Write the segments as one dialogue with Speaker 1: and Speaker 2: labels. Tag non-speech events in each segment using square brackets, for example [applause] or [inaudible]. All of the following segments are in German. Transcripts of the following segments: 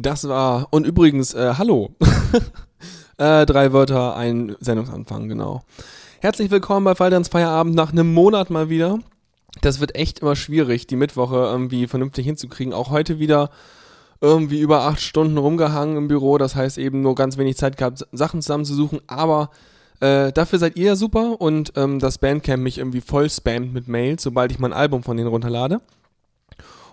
Speaker 1: Das war, und übrigens, äh, hallo. [laughs] äh, drei Wörter, ein Sendungsanfang, genau. Herzlich willkommen bei Faldans Feierabend nach einem Monat mal wieder. Das wird echt immer schwierig, die Mittwoche irgendwie vernünftig hinzukriegen. Auch heute wieder irgendwie über acht Stunden rumgehangen im Büro. Das heißt eben nur ganz wenig Zeit gehabt, Sachen zusammenzusuchen. Aber äh, dafür seid ihr super und ähm, das Bandcamp mich irgendwie voll spammt mit Mails, sobald ich mein Album von denen runterlade.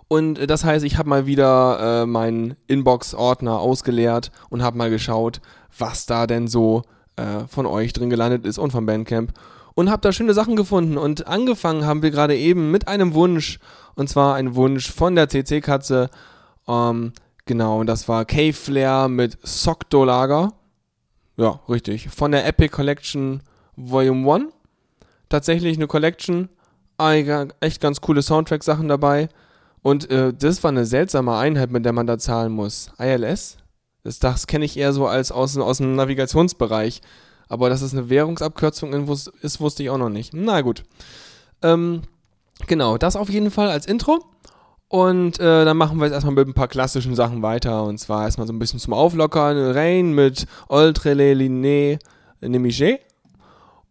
Speaker 1: Und äh, das heißt, ich habe mal wieder äh, meinen Inbox-Ordner ausgeleert und habe mal geschaut, was da denn so äh, von euch drin gelandet ist und vom Bandcamp. Und habe da schöne Sachen gefunden. Und angefangen haben wir gerade eben mit einem Wunsch. Und zwar ein Wunsch von der CC-Katze. Ähm, genau, und das war Cave Flare mit Sokdo-Lager. Ja, richtig. Von der Epic Collection Volume 1. Tatsächlich eine Collection. Echt ganz coole Soundtrack-Sachen dabei. Und äh, das war eine seltsame Einheit, mit der man da zahlen muss. ILS? Das, das kenne ich eher so als aus, aus dem Navigationsbereich. Aber dass es eine Währungsabkürzung ist, wusste ich auch noch nicht. Na gut. Ähm, genau, das auf jeden Fall als Intro. Und äh, dann machen wir jetzt erstmal mit ein paar klassischen Sachen weiter. Und zwar erstmal so ein bisschen zum Auflockern. Rain mit Oltre le Liné Nemiché.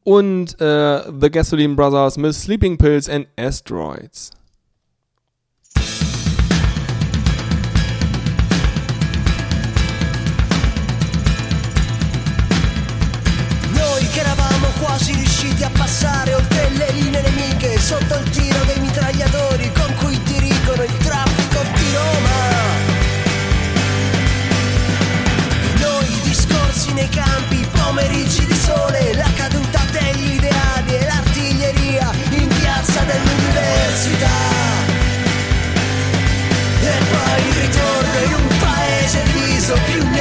Speaker 1: Und äh, The Gasoline Brothers mit Sleeping Pills and Asteroids.
Speaker 2: A passare oltre le linee nemiche sotto il tiro dei mitragliatori con cui dirigono il traffico di Roma. Noi discorsi nei campi, pomeriggi di sole, la caduta degli ideali e l'artiglieria in piazza dell'università. E poi il ritorno in un paese diviso, più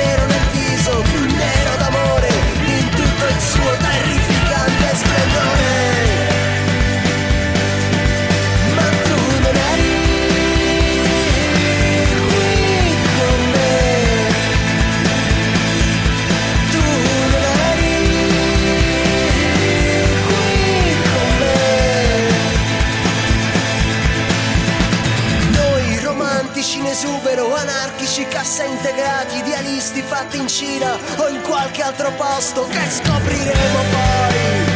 Speaker 2: esubero, anarchici, cassa integrati, idealisti fatti in Cina o in qualche altro posto che scopriremo poi.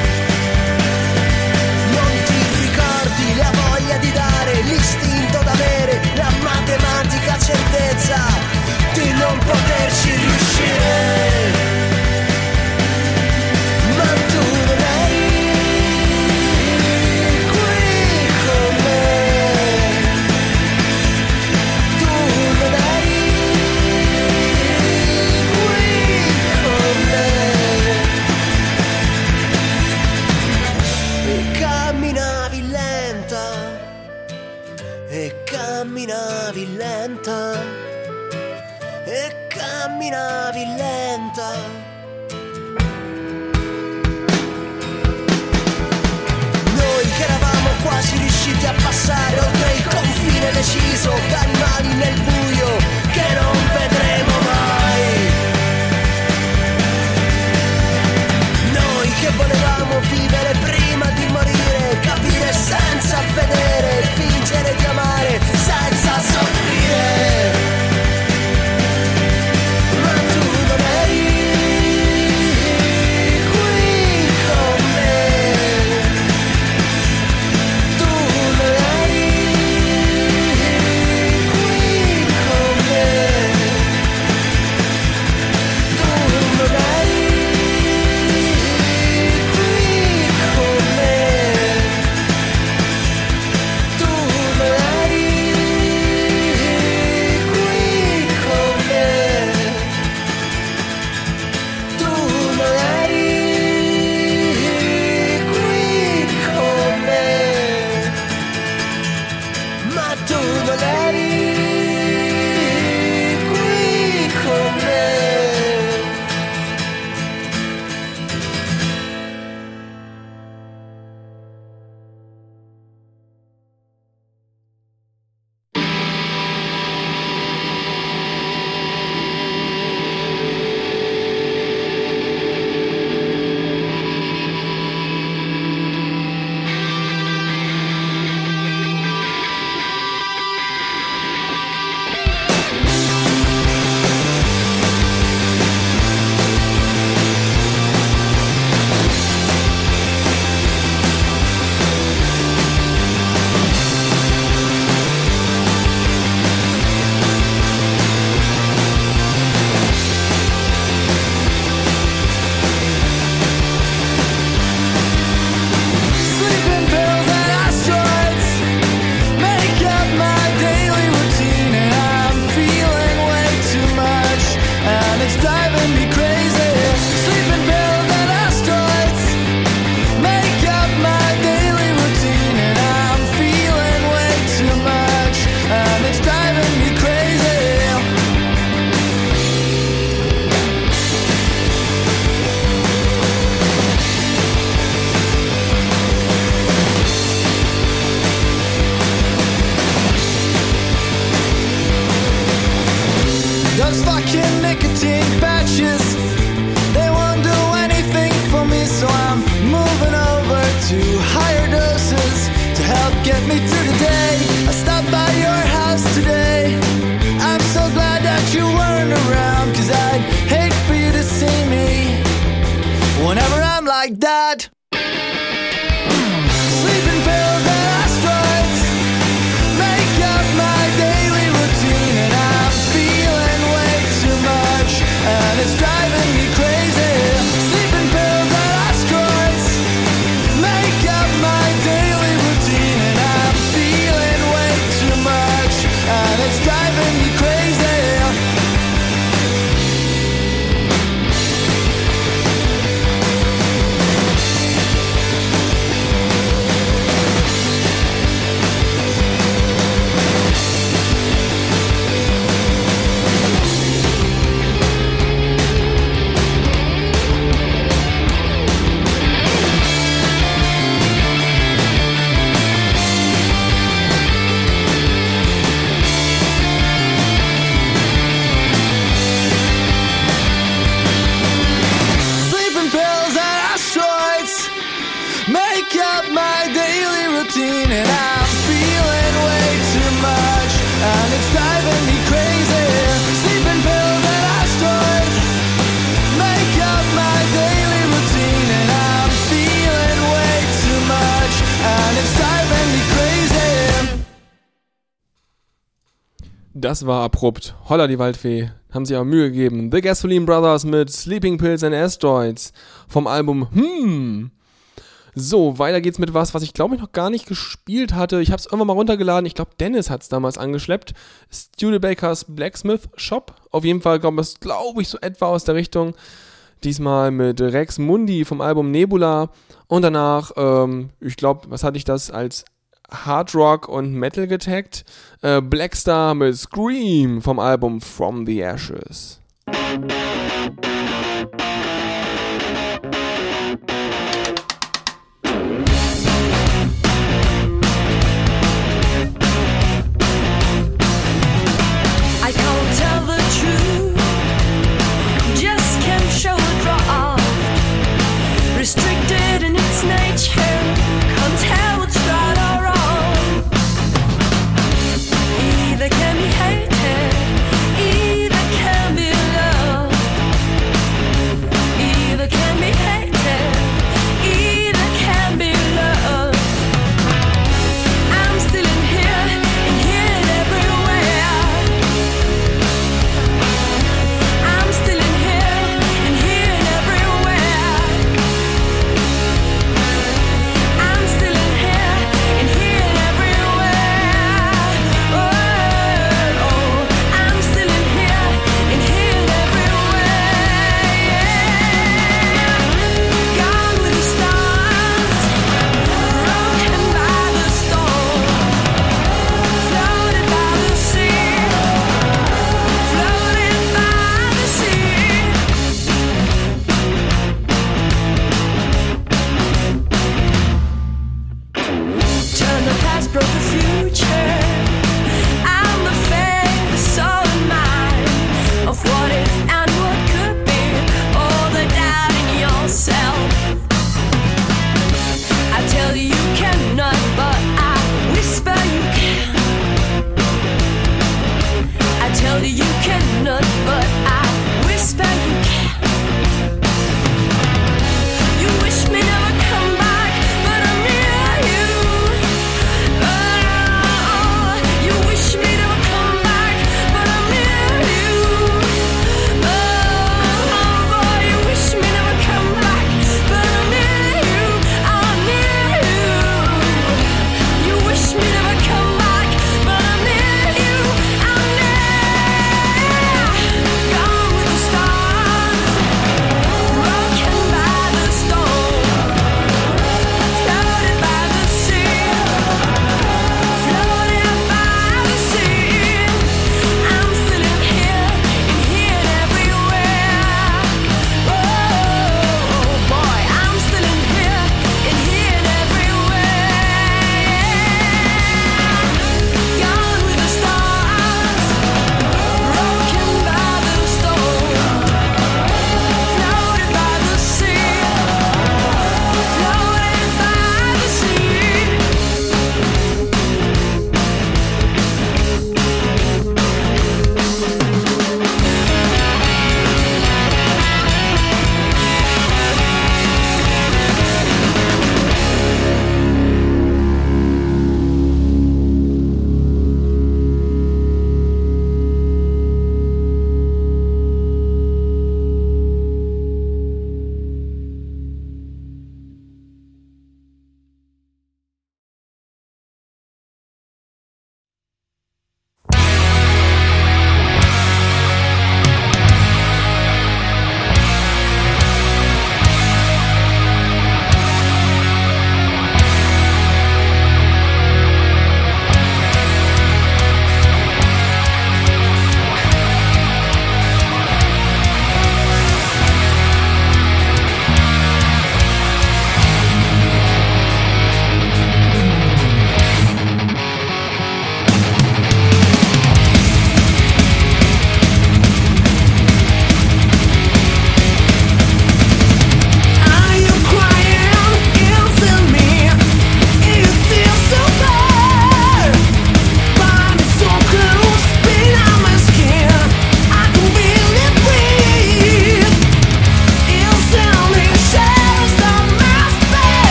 Speaker 1: Das war abrupt. Holla die Waldfee. Haben sich aber Mühe gegeben. The Gasoline Brothers mit Sleeping Pills and Asteroids vom Album Hmm. So, weiter geht's mit was, was ich glaube ich noch gar nicht gespielt hatte. Ich habe es irgendwann mal runtergeladen. Ich glaube, Dennis hat es damals angeschleppt. Studebakers Blacksmith Shop. Auf jeden Fall kommt es, glaube ich, so etwa aus der Richtung. Diesmal mit Rex Mundi vom Album Nebula. Und danach, ähm, ich glaube, was hatte ich das als Hard Rock und Metal getaggt? Äh, Blackstar mit Scream vom Album From the Ashes.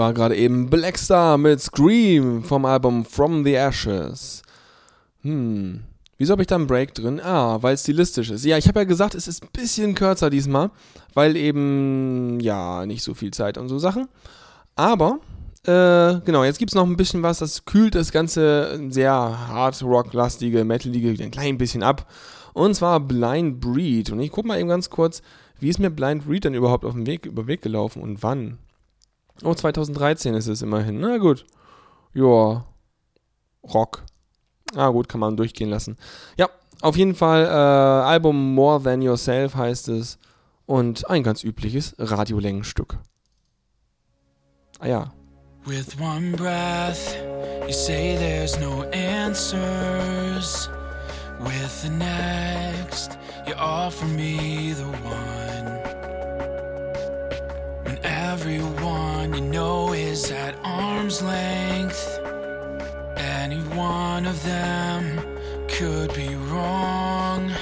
Speaker 1: War gerade eben Black Star mit Scream vom Album From the Ashes. Hm. Wieso habe ich da einen Break drin? Ah, weil es stilistisch ist. Ja, ich habe ja gesagt, es ist ein bisschen kürzer diesmal, weil eben, ja, nicht so viel Zeit und so Sachen. Aber, äh, genau, jetzt gibt es noch ein bisschen was, das kühlt das Ganze sehr hard rock-lastige, metalige ein klein bisschen ab. Und zwar Blind Breed. Und ich gucke mal eben ganz kurz, wie ist mir Blind Breed denn überhaupt auf dem Weg, über Weg gelaufen und wann? Oh, 2013 ist es immerhin. Na gut. Ja. Rock. Ah, gut, kann man durchgehen lassen. Ja, auf jeden Fall, äh, Album More Than Yourself heißt es. Und ein ganz übliches Radiolängenstück. Ah ja.
Speaker 3: With one breath, you say there's no answers. With the next, you offer me the one. Everyone you know is at arm's length, any one of them could be wrong,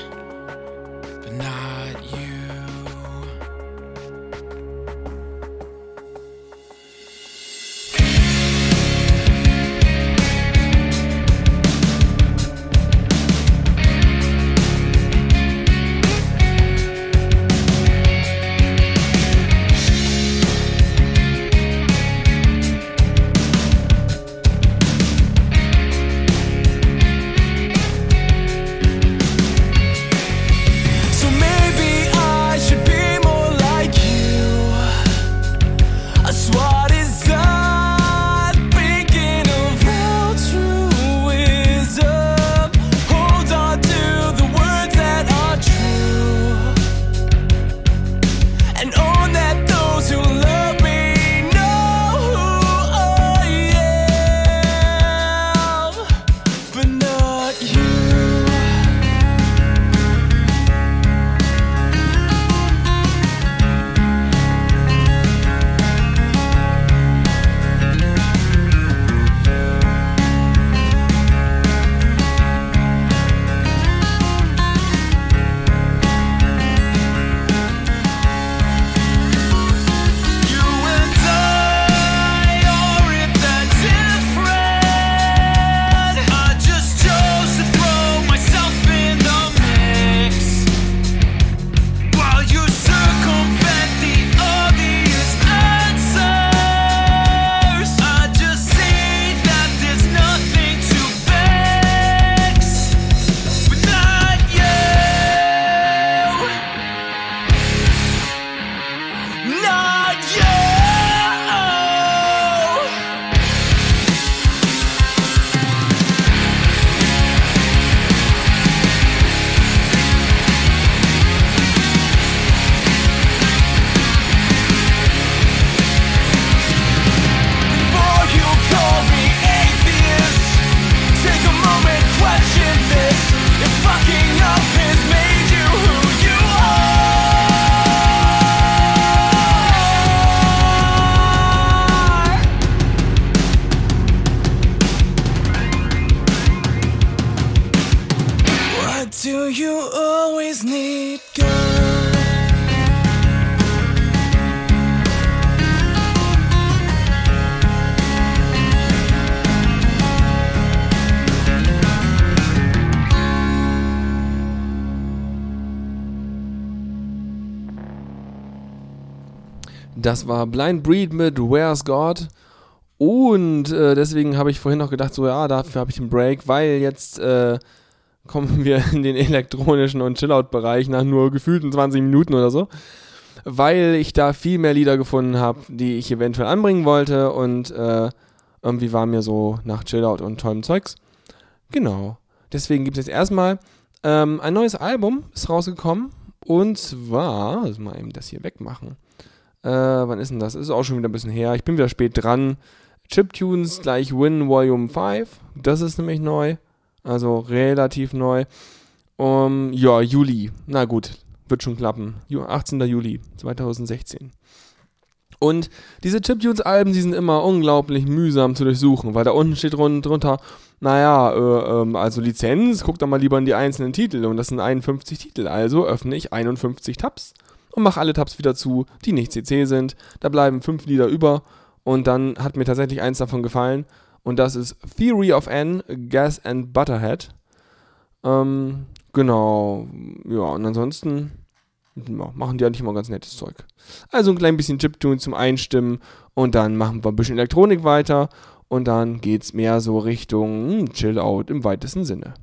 Speaker 1: Das war Blind Breed mit Where's God. Und äh, deswegen habe ich vorhin noch gedacht, so ja, dafür habe ich den Break, weil jetzt äh, kommen wir [laughs] in den elektronischen und Chillout-Bereich nach nur gefühlten 20 Minuten oder so. Weil ich da viel mehr Lieder gefunden habe, die ich eventuell anbringen wollte und äh, irgendwie war mir so nach Chillout und tollem Zeugs. Genau. Deswegen gibt es jetzt erstmal ähm, ein neues Album, ist rausgekommen. Und zwar, lass mal eben das hier wegmachen. Äh, wann ist denn das? Ist auch schon wieder ein bisschen her. Ich bin wieder spät dran. Chiptunes gleich Win Volume 5. Das ist nämlich neu. Also relativ neu. Um, ja, Juli. Na gut, wird schon klappen. Ju- 18. Juli 2016. Und diese Chiptunes-Alben, die sind immer unglaublich mühsam zu durchsuchen, weil da unten steht run drunter, naja, äh, ähm, also Lizenz, guck doch mal lieber in die einzelnen Titel. Und das sind 51 Titel. Also öffne ich 51 Tabs und mache alle Tabs wieder zu, die nicht CC sind. Da bleiben fünf Lieder über Und dann hat mir tatsächlich eins davon gefallen. Und das ist Theory of N, Gas and Butterhead. Ähm, genau. Ja, und ansonsten ja, machen die eigentlich immer ganz nettes Zeug. Also ein klein bisschen Chiptune zum Einstimmen und dann machen wir ein bisschen Elektronik weiter und dann geht's mehr so Richtung hm, Chill-Out im weitesten Sinne.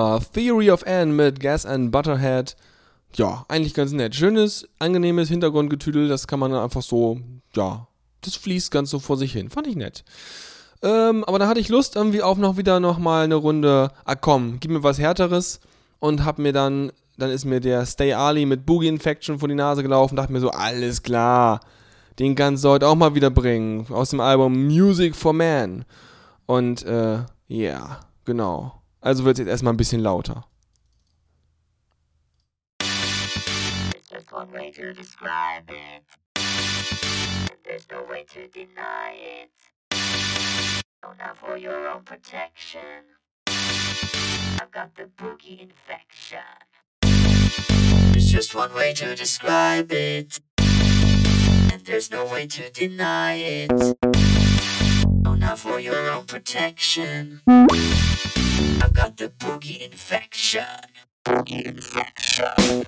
Speaker 1: War Theory of Anne mit Gas and Butterhead. Ja, eigentlich ganz nett. Schönes, angenehmes Hintergrundgetüdel, das kann man einfach so, ja, das fließt ganz so vor sich hin. Fand ich nett. Ähm, aber da hatte ich Lust irgendwie auch noch wieder noch mal eine Runde, ah komm, gib mir was härteres und hab mir dann, dann ist mir der Stay Ali mit Boogie Infection vor die Nase gelaufen, dachte mir so, alles klar, den kannst du heute auch mal wieder bringen, aus dem Album Music for Man. Und, äh, ja, yeah, genau. Also wird es jetzt erstmal ein bisschen lauter.
Speaker 4: Just one way to describe it. There's no way to deny it. Oh, now for your own protection. I've got the boogie infection. There's just one way to describe it. And there's no way to deny it. Now for your own protection. I've got the boogie infection. Boogie infection.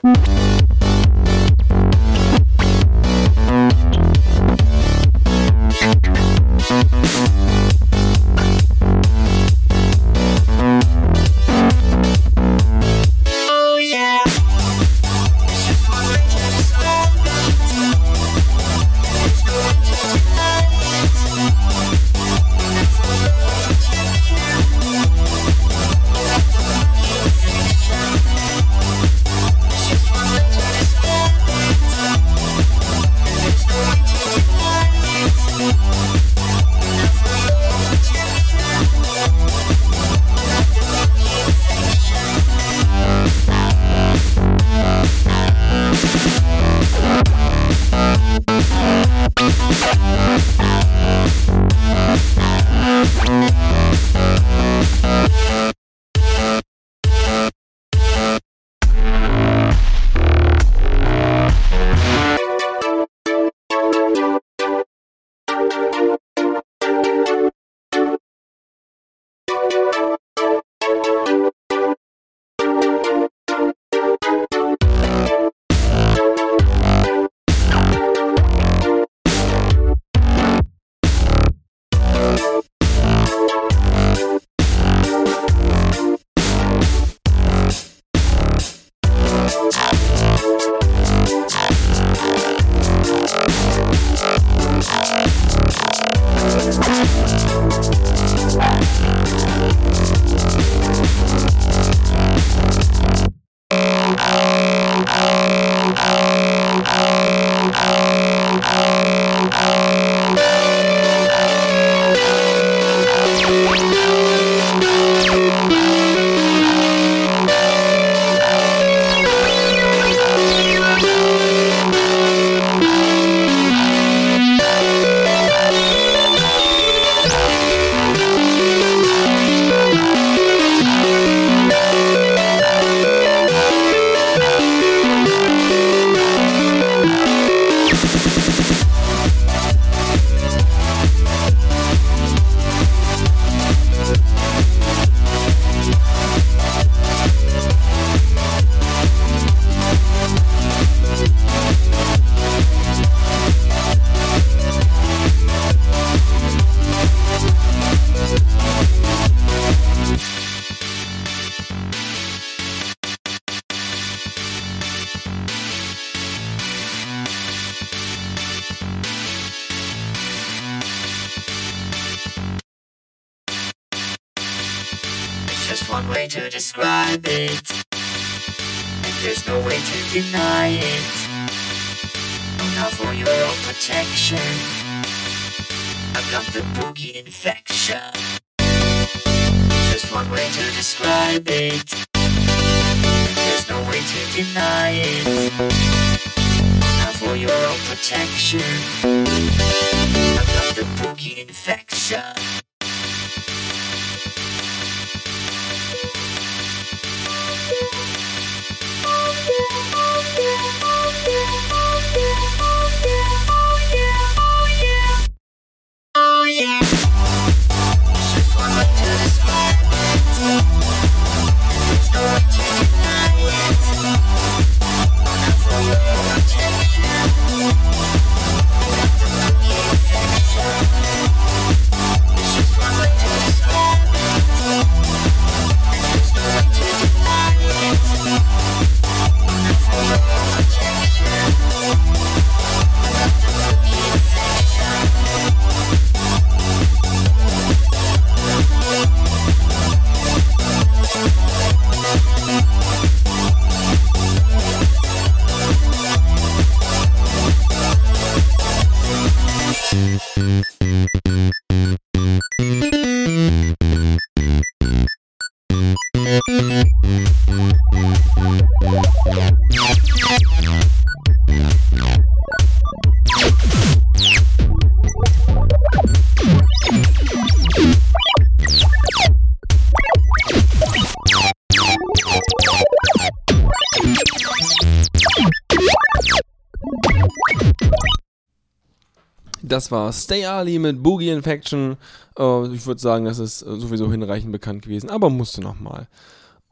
Speaker 1: War Stay Ali mit Boogie Infection. Äh, ich würde sagen, das ist äh, sowieso hinreichend bekannt gewesen, aber musste nochmal.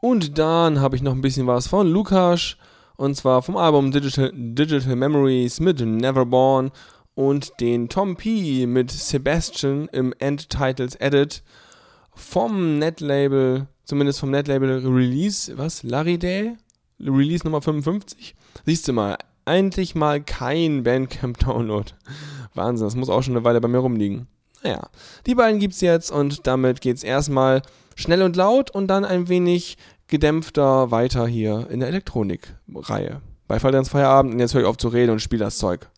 Speaker 1: Und dann habe ich noch ein bisschen was von Lukas. Und zwar vom Album Digital, Digital Memories mit Neverborn und den Tom P mit Sebastian im End Titles Edit vom Netlabel, zumindest vom Netlabel Release, was? Lariday? Release Nummer 55? Siehst du mal, eigentlich mal kein Bandcamp-Download. Wahnsinn, das muss auch schon eine Weile bei mir rumliegen. Naja, die beiden gibt's jetzt und damit geht's erstmal schnell und laut und dann ein wenig gedämpfter weiter hier in der Elektronik-Reihe. Bei Fall Feierabend und jetzt höre ich auf zu reden und spiele das Zeug.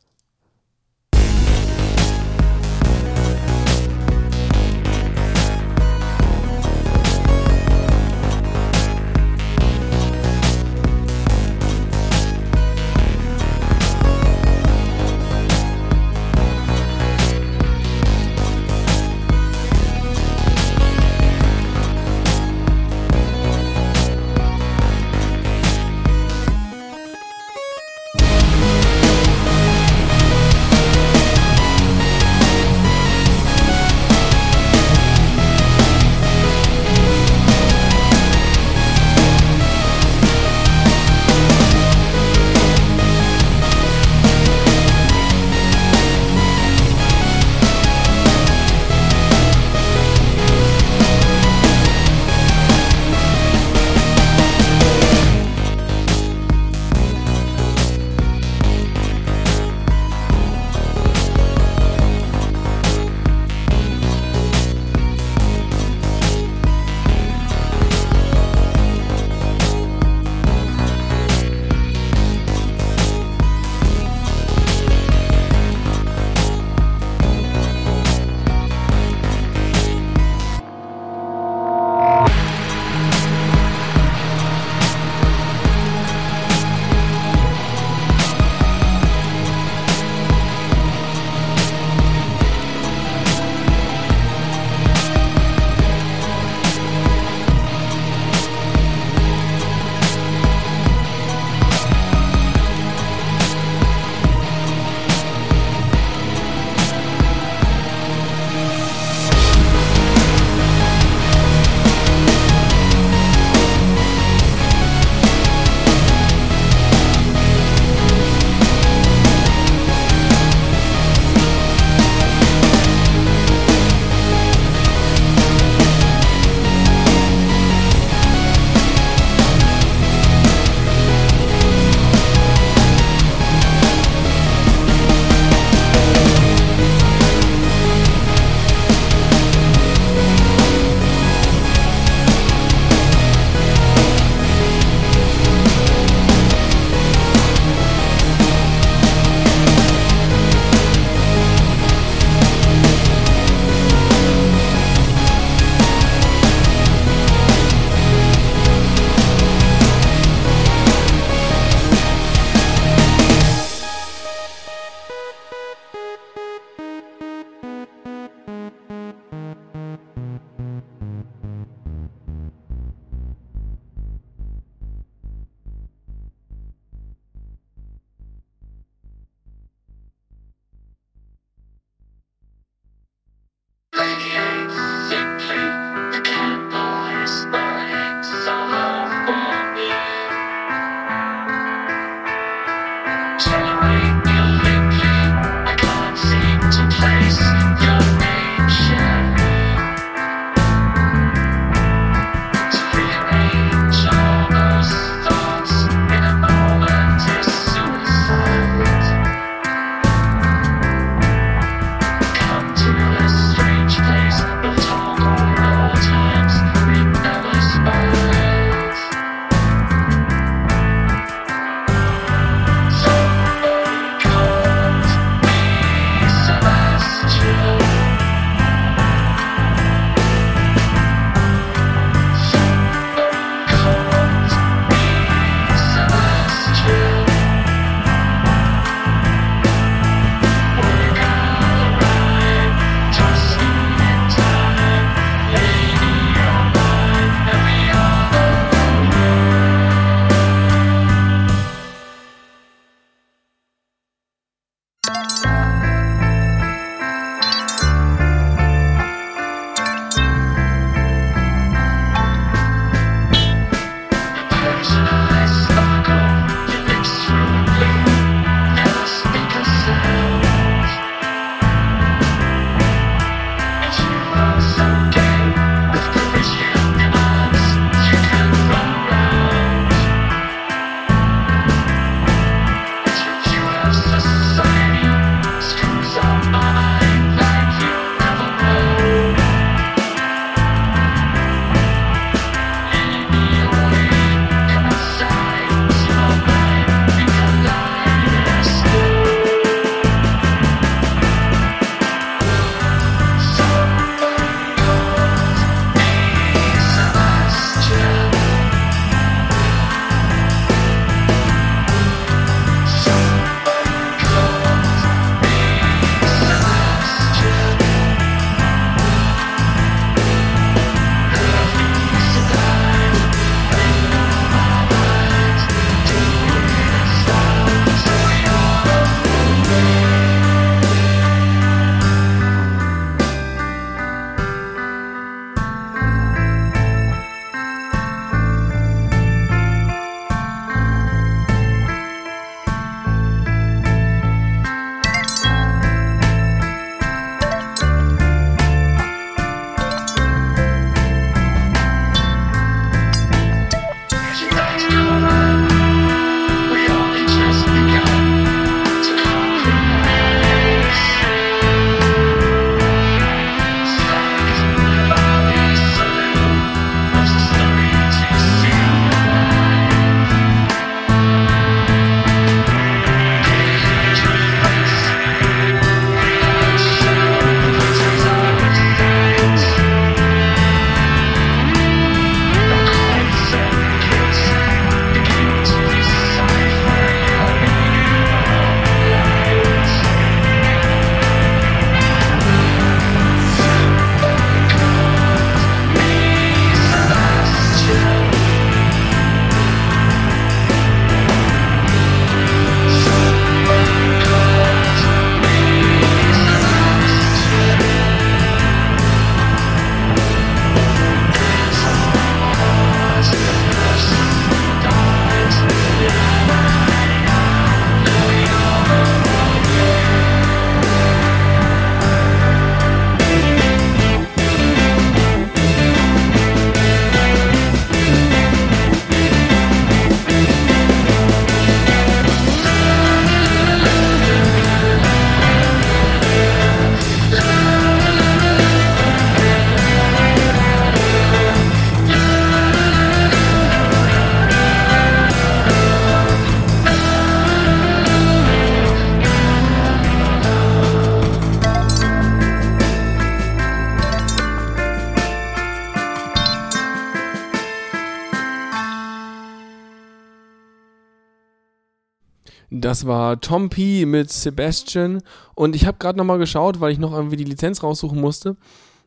Speaker 1: Das war Tom P. mit Sebastian. Und ich habe gerade nochmal geschaut, weil ich noch irgendwie die Lizenz raussuchen musste.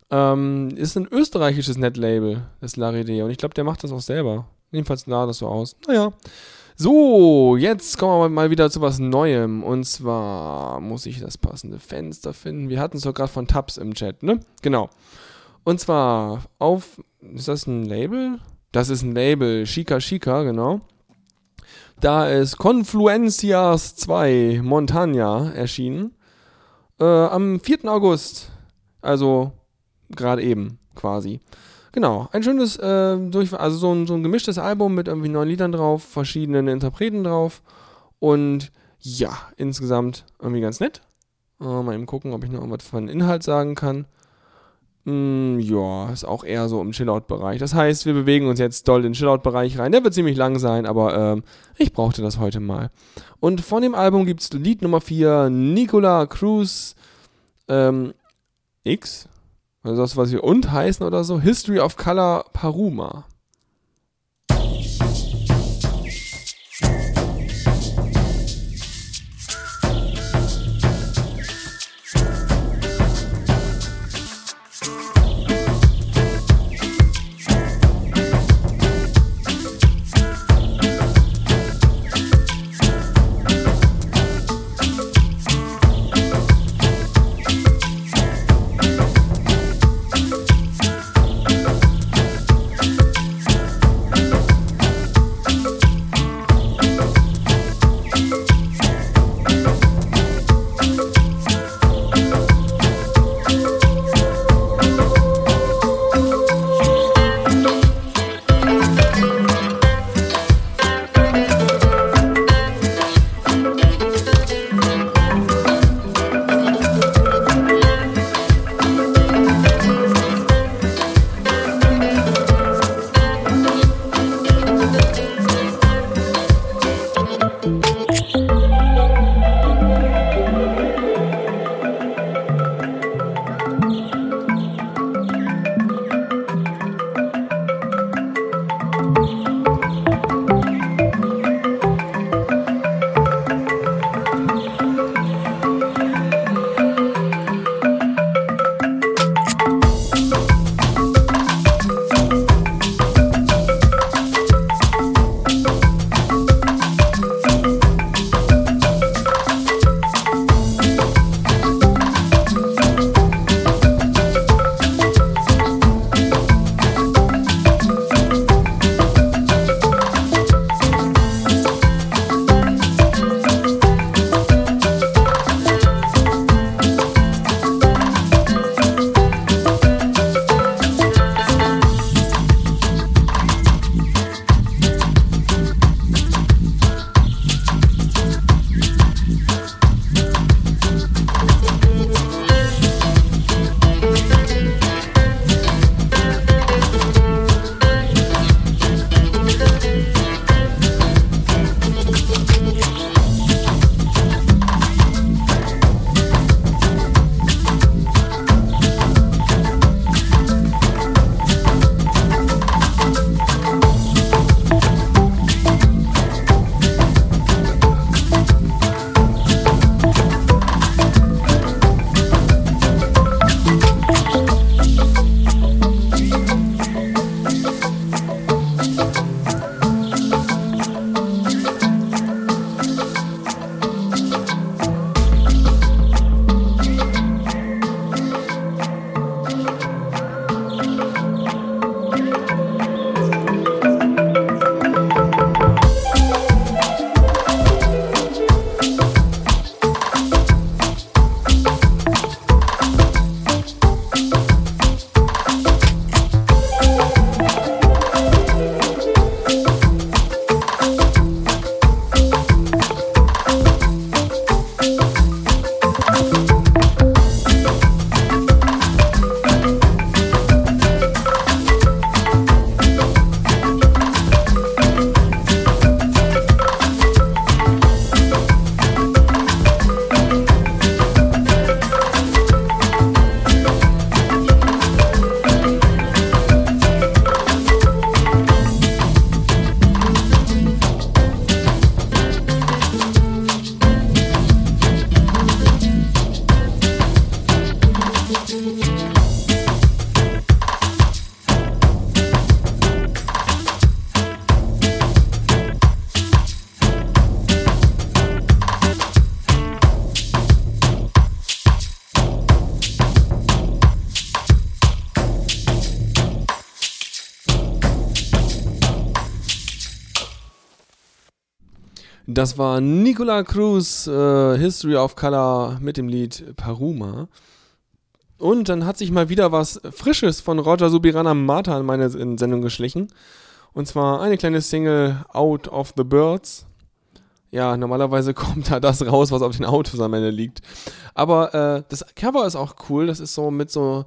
Speaker 1: Ähm, ist ein österreichisches Netlabel, das Laride. Und ich glaube, der macht das auch selber. Jedenfalls sah das so aus. Naja. So, jetzt kommen wir mal wieder zu was Neuem. Und zwar muss ich das passende Fenster finden. Wir hatten es doch gerade von Tabs im Chat, ne? Genau. Und zwar auf. Ist das ein Label? Das ist ein Label. Chica Chica, genau. Da ist Confluencias 2 Montagna erschienen. Äh, am 4. August. Also gerade eben quasi. Genau, ein schönes, äh, durch, also so ein, so ein gemischtes Album mit irgendwie neun Liedern drauf, verschiedenen Interpreten drauf. Und ja, insgesamt irgendwie ganz nett. Äh, mal eben gucken, ob ich noch irgendwas von Inhalt sagen kann. Mm, ja, ist auch eher so im Chillout-Bereich. Das heißt, wir bewegen uns jetzt doll in den Chillout-Bereich rein. Der wird ziemlich lang sein, aber ähm, ich brauchte das heute mal. Und von dem Album gibt es Lied Nummer 4, Nicola Cruz ähm, X. Also das, was wir und heißen oder so. History of Color Paruma. Das war Nicola Cruz, äh, History of Color mit dem Lied Paruma. Und dann hat sich mal wieder was Frisches von Roger Subirana Mata in meine in Sendung geschlichen. Und zwar eine kleine Single Out of the Birds. Ja, normalerweise [laughs] kommt da das raus, was auf den Autos am Ende liegt. Aber äh, das Cover ist auch cool. Das ist so mit so,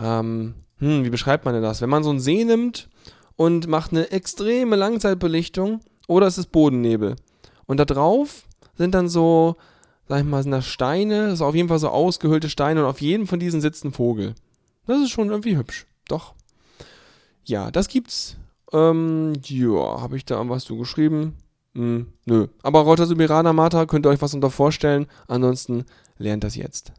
Speaker 1: ähm, hm, wie beschreibt man denn das? Wenn man so einen See nimmt und macht eine extreme Langzeitbelichtung oder es ist Bodennebel. Und da drauf sind dann so, sag ich mal, sind das Steine, das ist auf jeden Fall so ausgehöhlte Steine und auf jedem von diesen sitzt ein Vogel. Das ist schon irgendwie hübsch. Doch. Ja, das gibt's. Ähm, ja, habe ich da was zu geschrieben? Hm, nö. Aber Rotter Mata könnt ihr euch was unter vorstellen. Ansonsten lernt das jetzt.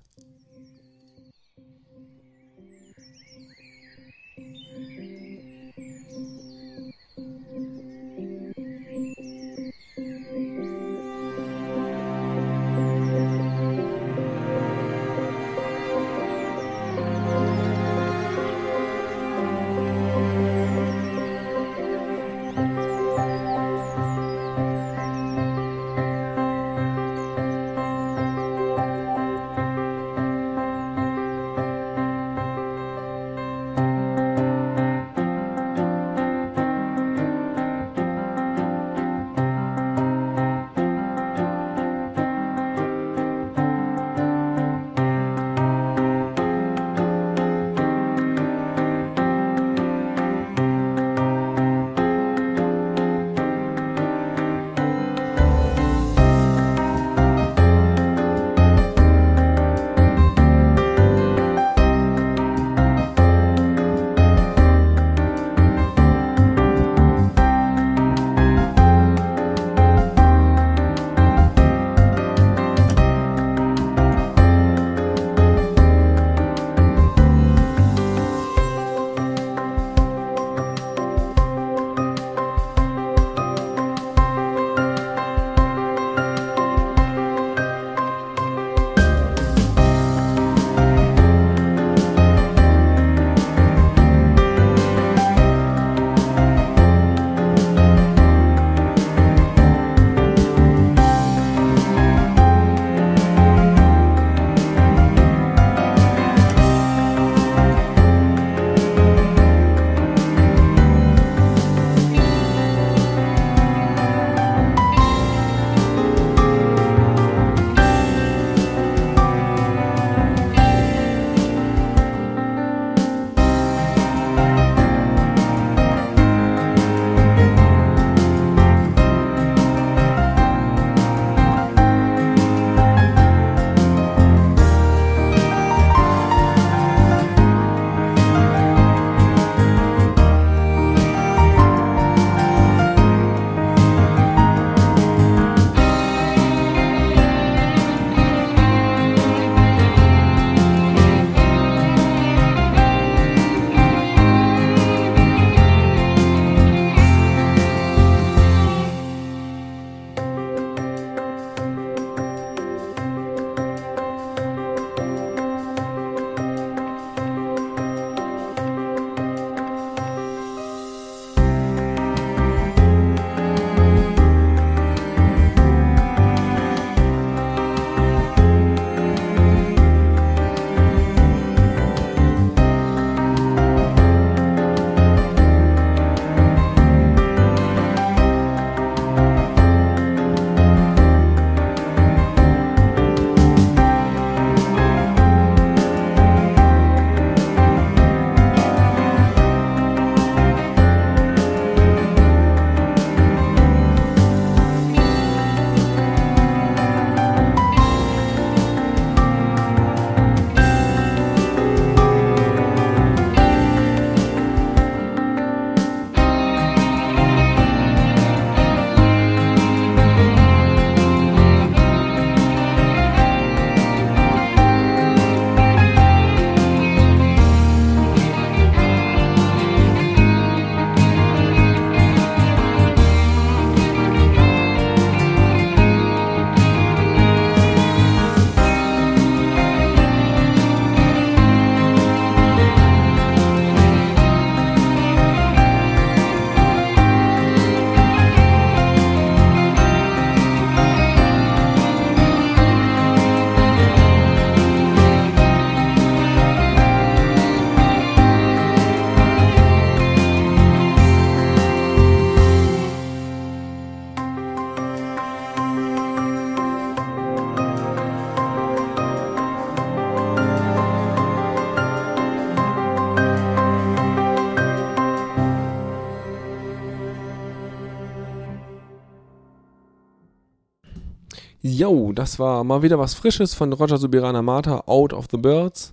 Speaker 1: Jo, das war mal wieder was Frisches von Roger Subirana Mata, Out of the Birds.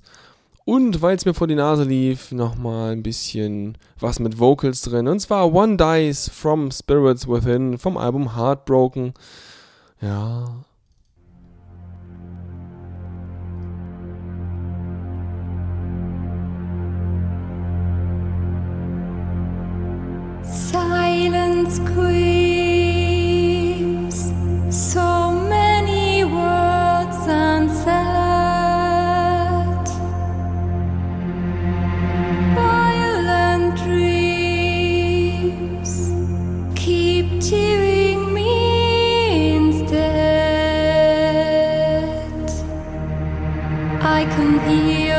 Speaker 1: Und weil es mir vor die Nase lief, nochmal ein bisschen was mit Vocals drin. Und zwar One Dice from Spirits Within vom Album Heartbroken. Ja.
Speaker 5: Silence screams, so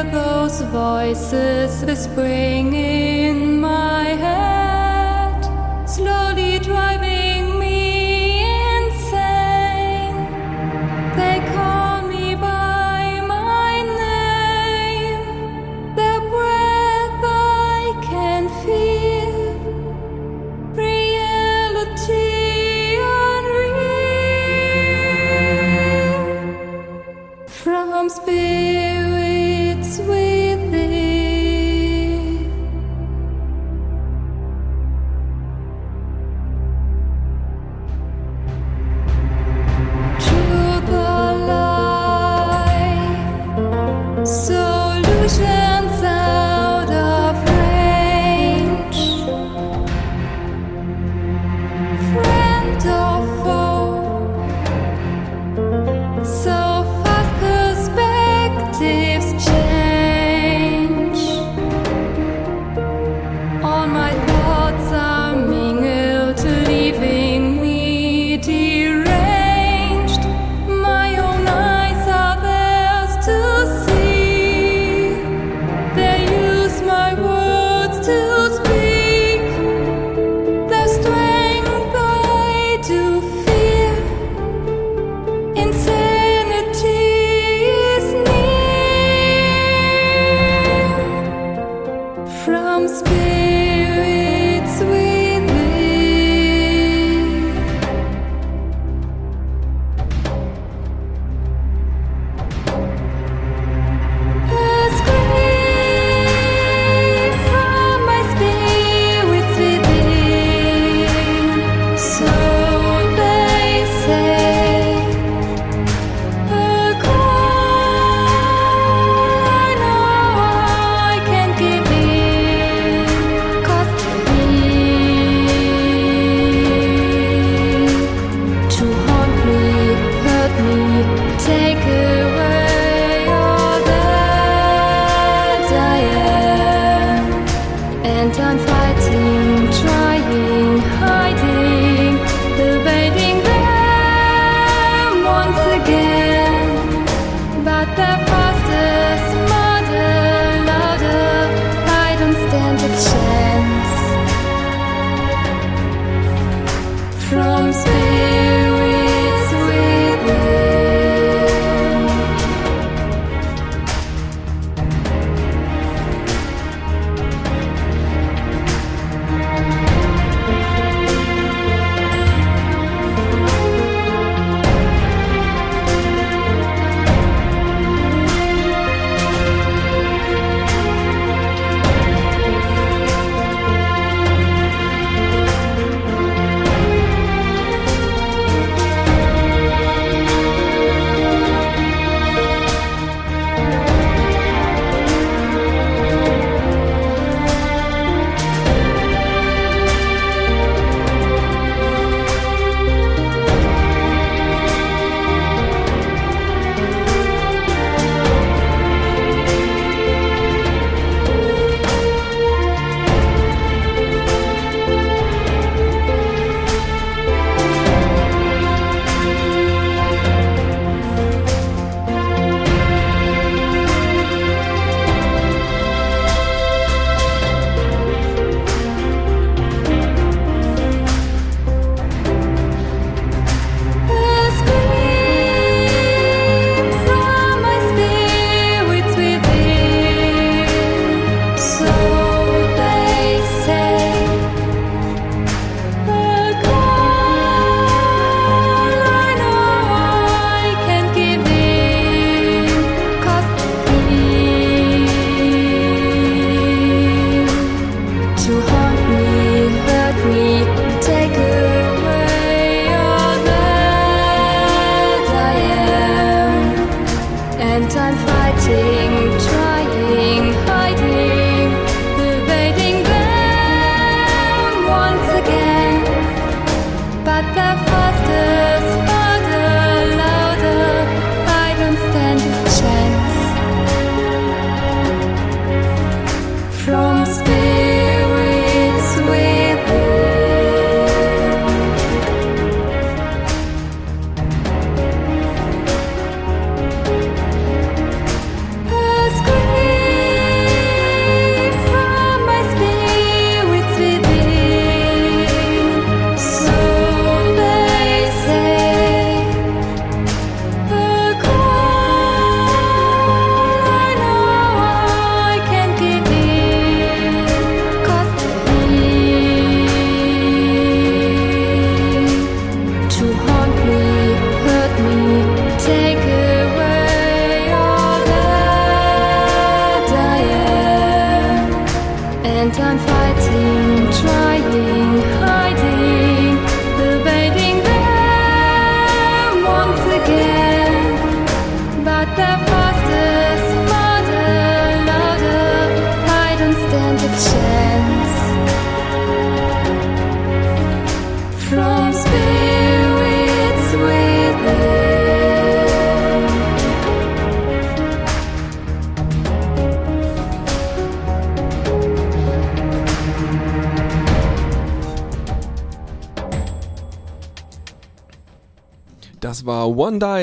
Speaker 5: those voices whispering in my head, slowly driving me insane. They call me by my name, their breath I can feel. Reality unreal from spirits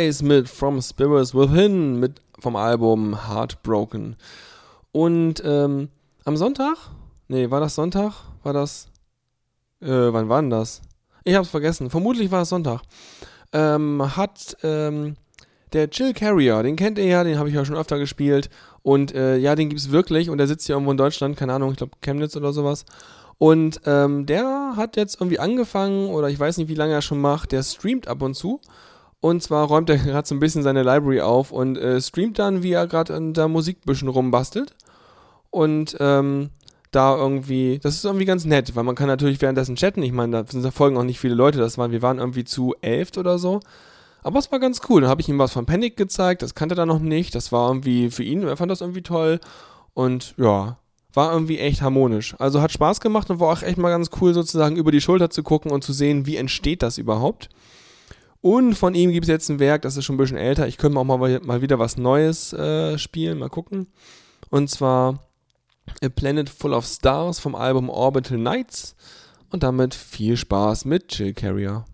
Speaker 1: Dice mit From Spirits Within mit vom Album Heartbroken. Und ähm, am Sonntag? Nee, war das Sonntag? War das. Äh, wann war denn das? Ich hab's vergessen. Vermutlich war es Sonntag. Ähm, hat ähm, der Chill Carrier, den kennt ihr ja, den habe ich ja schon öfter gespielt. Und äh, ja, den gibt's wirklich und der sitzt hier irgendwo in Deutschland, keine Ahnung, ich glaube Chemnitz oder sowas. Und ähm, der hat jetzt irgendwie angefangen, oder ich weiß nicht, wie lange er schon macht, der streamt ab und zu. Und zwar räumt er [laughs] gerade so ein bisschen seine Library auf und äh, streamt dann, wie er gerade an der Musik ein bisschen rumbastelt. Und ähm, da irgendwie, das ist irgendwie ganz nett, weil man kann natürlich währenddessen chatten. Ich meine, da sind da folgen auch nicht viele Leute, das waren, wir waren irgendwie zu elf oder so. Aber es war ganz cool. Dann habe ich ihm was von Panic gezeigt, das kannte er noch nicht. Das war irgendwie für ihn, er fand das irgendwie toll. Und ja, war irgendwie echt harmonisch. Also hat Spaß gemacht und war auch echt mal ganz cool, sozusagen über die Schulter zu gucken und zu sehen, wie entsteht das überhaupt. Und von ihm gibt es jetzt ein Werk, das ist schon ein bisschen älter. Ich könnte auch mal, mal wieder was Neues äh, spielen, mal gucken. Und zwar A Planet Full of Stars vom Album Orbital Nights. Und damit viel Spaß mit Chill Carrier.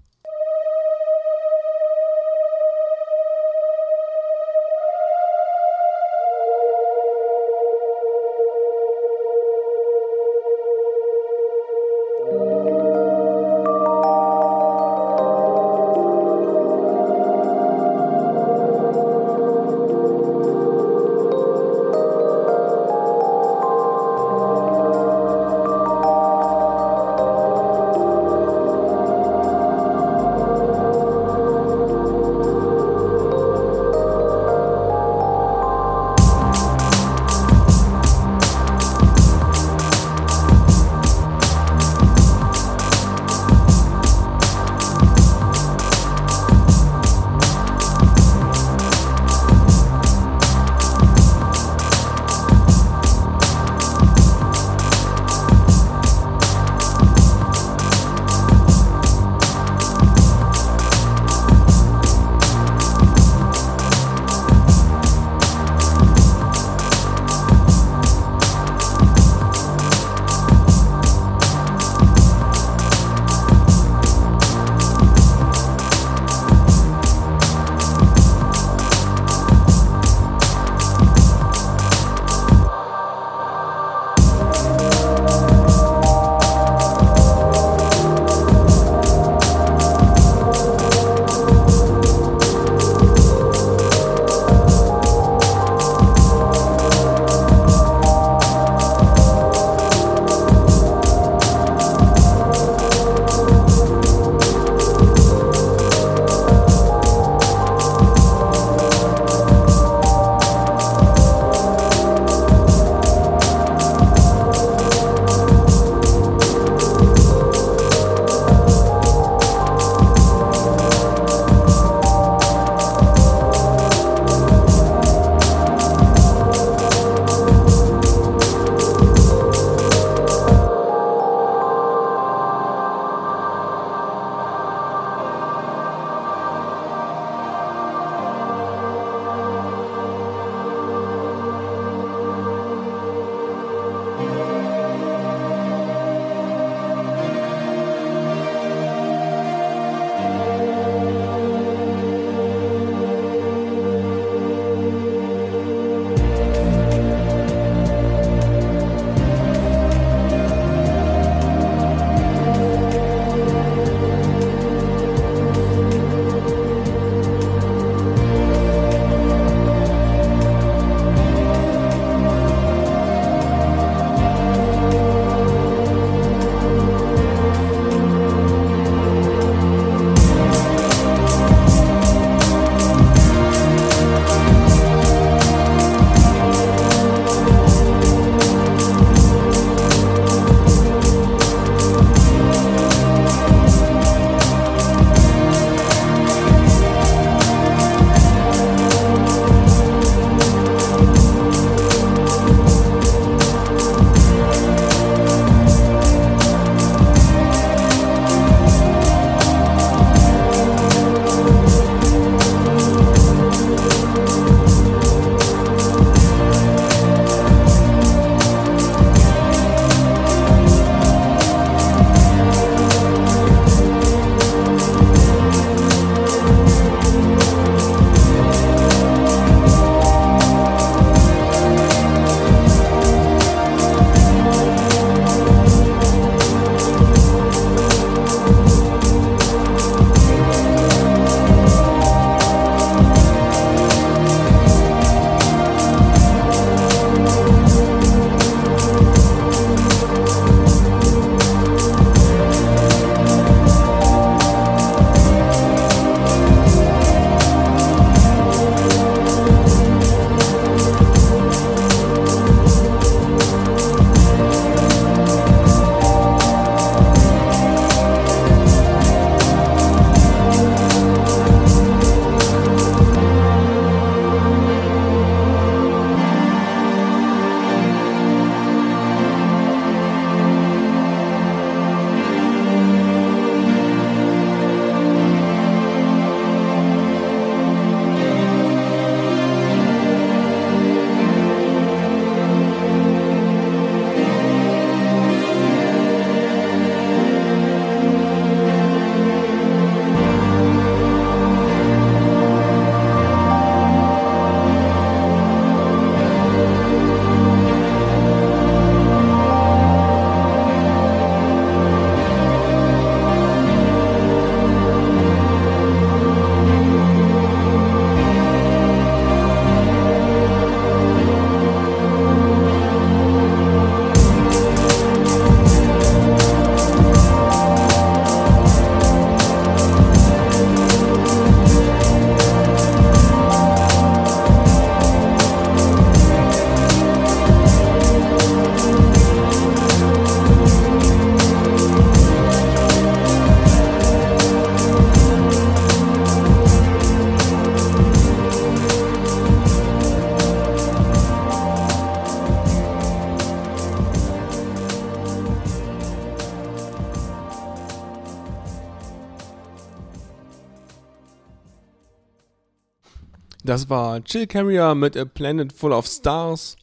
Speaker 1: Das war Chill Carrier mit A Planet Full of Stars.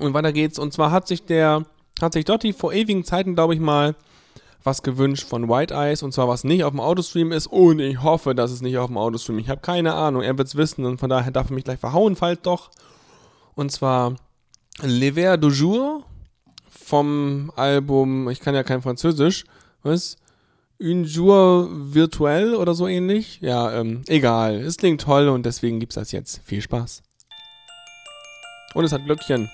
Speaker 1: Und weiter geht's. Und zwar hat sich der, hat sich Dotti vor ewigen Zeiten, glaube ich mal, was gewünscht von White Eyes. Und zwar was nicht auf dem Autostream ist. Und ich hoffe, dass es nicht auf dem Autostream. Ich habe keine Ahnung. Er wird's wissen. Und von daher darf er mich gleich verhauen, falls doch. Und zwar Le Ver du Jour vom Album, ich kann ja kein Französisch, was? Un jour virtuell oder so ähnlich? Ja, ähm, egal. Es klingt toll und deswegen gibt's das jetzt. Viel Spaß. Und es hat Glöckchen.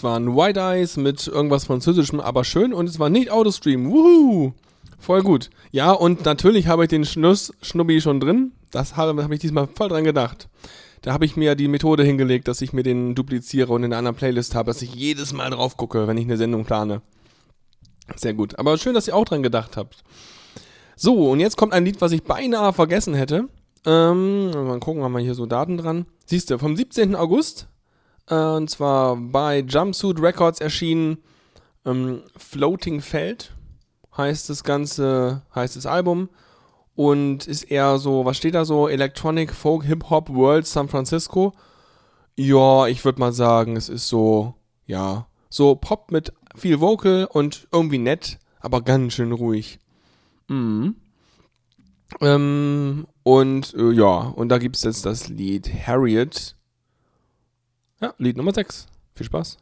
Speaker 1: Das waren White Eyes mit irgendwas Französischem, aber schön und es war nicht Autostream. Wuhu! Voll gut. Ja, und natürlich habe ich den Schnuss Schnubbi schon drin. Das habe hab ich diesmal voll dran gedacht. Da habe ich mir die Methode hingelegt, dass ich mir den dupliziere und in einer anderen Playlist habe, dass ich jedes Mal drauf gucke, wenn ich eine Sendung plane. Sehr gut. Aber schön, dass ihr auch dran gedacht habt. So, und jetzt kommt ein Lied, was ich beinahe vergessen hätte. Ähm, mal gucken, haben wir hier so Daten dran. Siehst du, vom 17. August, und zwar bei Jumpsuit Records erschienen, ähm, Floating Feld heißt das ganze, heißt das Album und ist eher so, was steht da so? Electronic Folk Hip Hop World San Francisco. Ja, ich würde mal sagen, es ist so, ja, so Pop mit viel Vocal und irgendwie nett, aber ganz schön ruhig. Mhm. Ähm, und äh, ja, und da gibt es jetzt das Lied Harriet. Ja, Lied Nummer 6. Viel Spaß.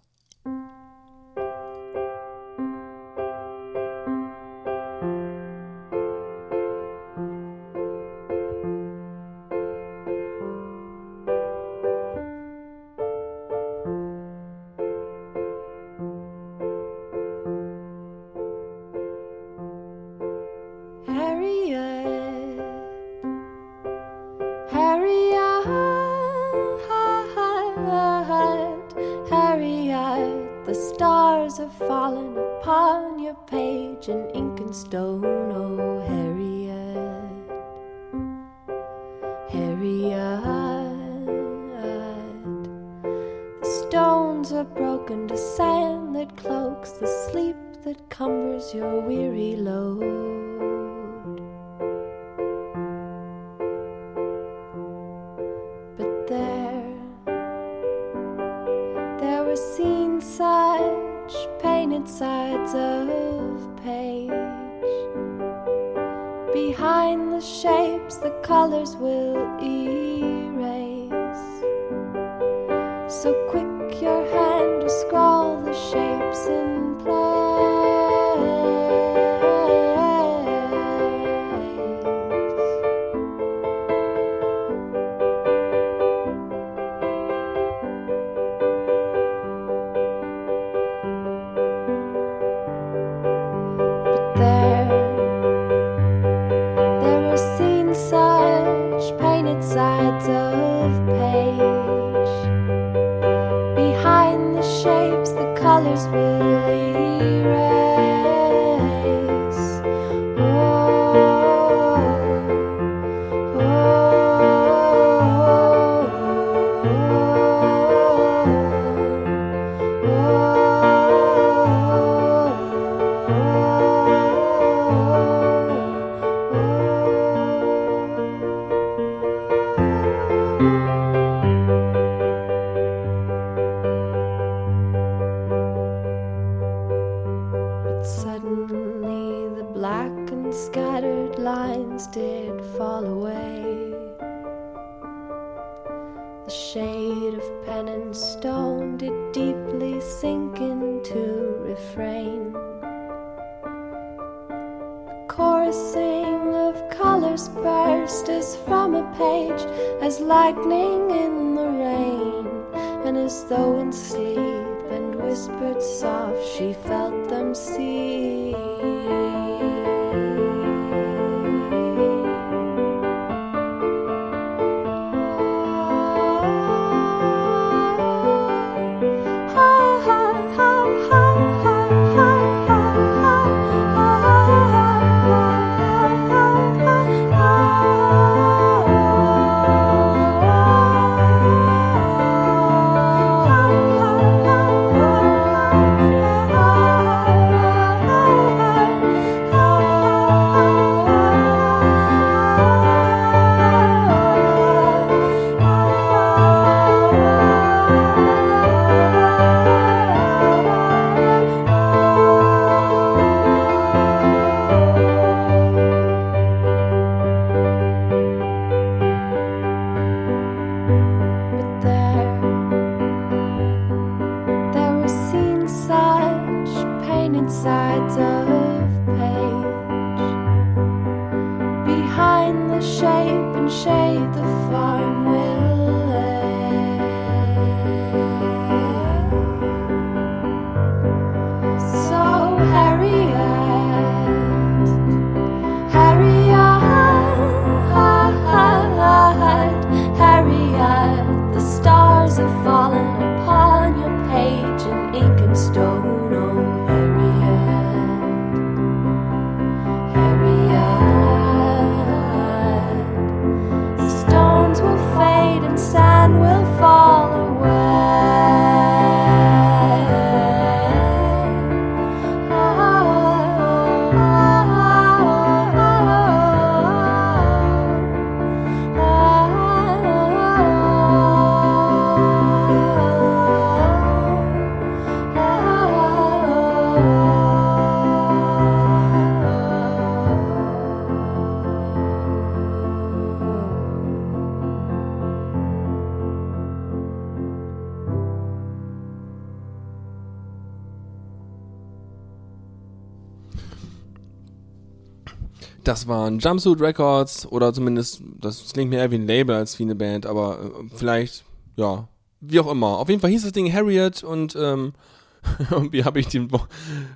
Speaker 1: Das waren Jumpsuit Records oder zumindest, das klingt mir eher wie ein Label als wie eine Band, aber äh, vielleicht, ja, wie auch immer. Auf jeden Fall hieß das Ding Harriet und ähm, [laughs] irgendwie habe ich den,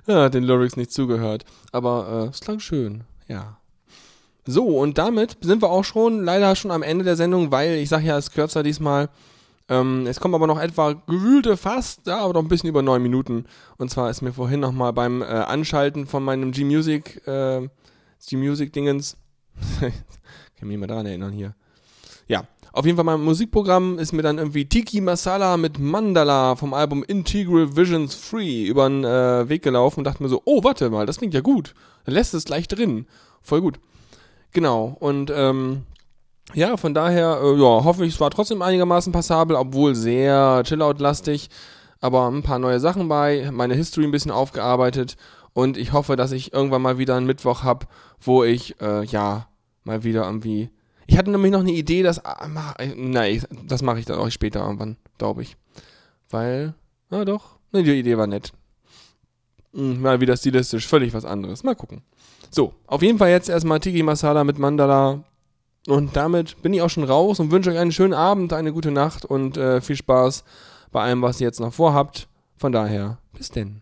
Speaker 1: ja, den Lyrics nicht zugehört. Aber äh, es klang schön, ja. So, und damit sind wir auch schon leider schon am Ende der Sendung, weil ich sage ja, es ist kürzer diesmal. Ähm, es kommen aber noch etwa gewühlte fast, ja, aber noch ein bisschen über neun Minuten. Und zwar ist mir vorhin nochmal beim äh, Anschalten von meinem G-Music, äh, G-Music-Dingens, [laughs] kann mich mal daran erinnern hier. Ja, Auf jeden Fall mein Musikprogramm ist mir dann irgendwie Tiki Masala mit Mandala vom Album Integral Visions Free über den äh, Weg gelaufen und dachte mir so, oh, warte mal, das klingt ja gut. Dann lässt es gleich drin. Voll gut. Genau. Und ähm, ja, von daher, äh, ja, hoffe ich, es war trotzdem einigermaßen passabel, obwohl sehr Chillout-lastig. Aber ein paar neue Sachen bei, meine History ein bisschen aufgearbeitet. Und ich hoffe, dass ich irgendwann mal wieder einen Mittwoch habe, wo ich, äh, ja, mal wieder irgendwie. Ich hatte nämlich noch eine Idee, dass. Ah, mach- äh, nein, das mache ich dann auch später irgendwann, glaube ich. Weil, na doch, ne, die Idee war nett. Hm, mal wieder stilistisch, völlig was anderes. Mal gucken. So, auf jeden Fall jetzt erstmal Tiki Masala mit Mandala. Und damit bin ich auch schon raus und wünsche euch einen schönen Abend, eine gute Nacht und äh, viel Spaß bei allem, was ihr jetzt noch vorhabt. Von daher, bis denn.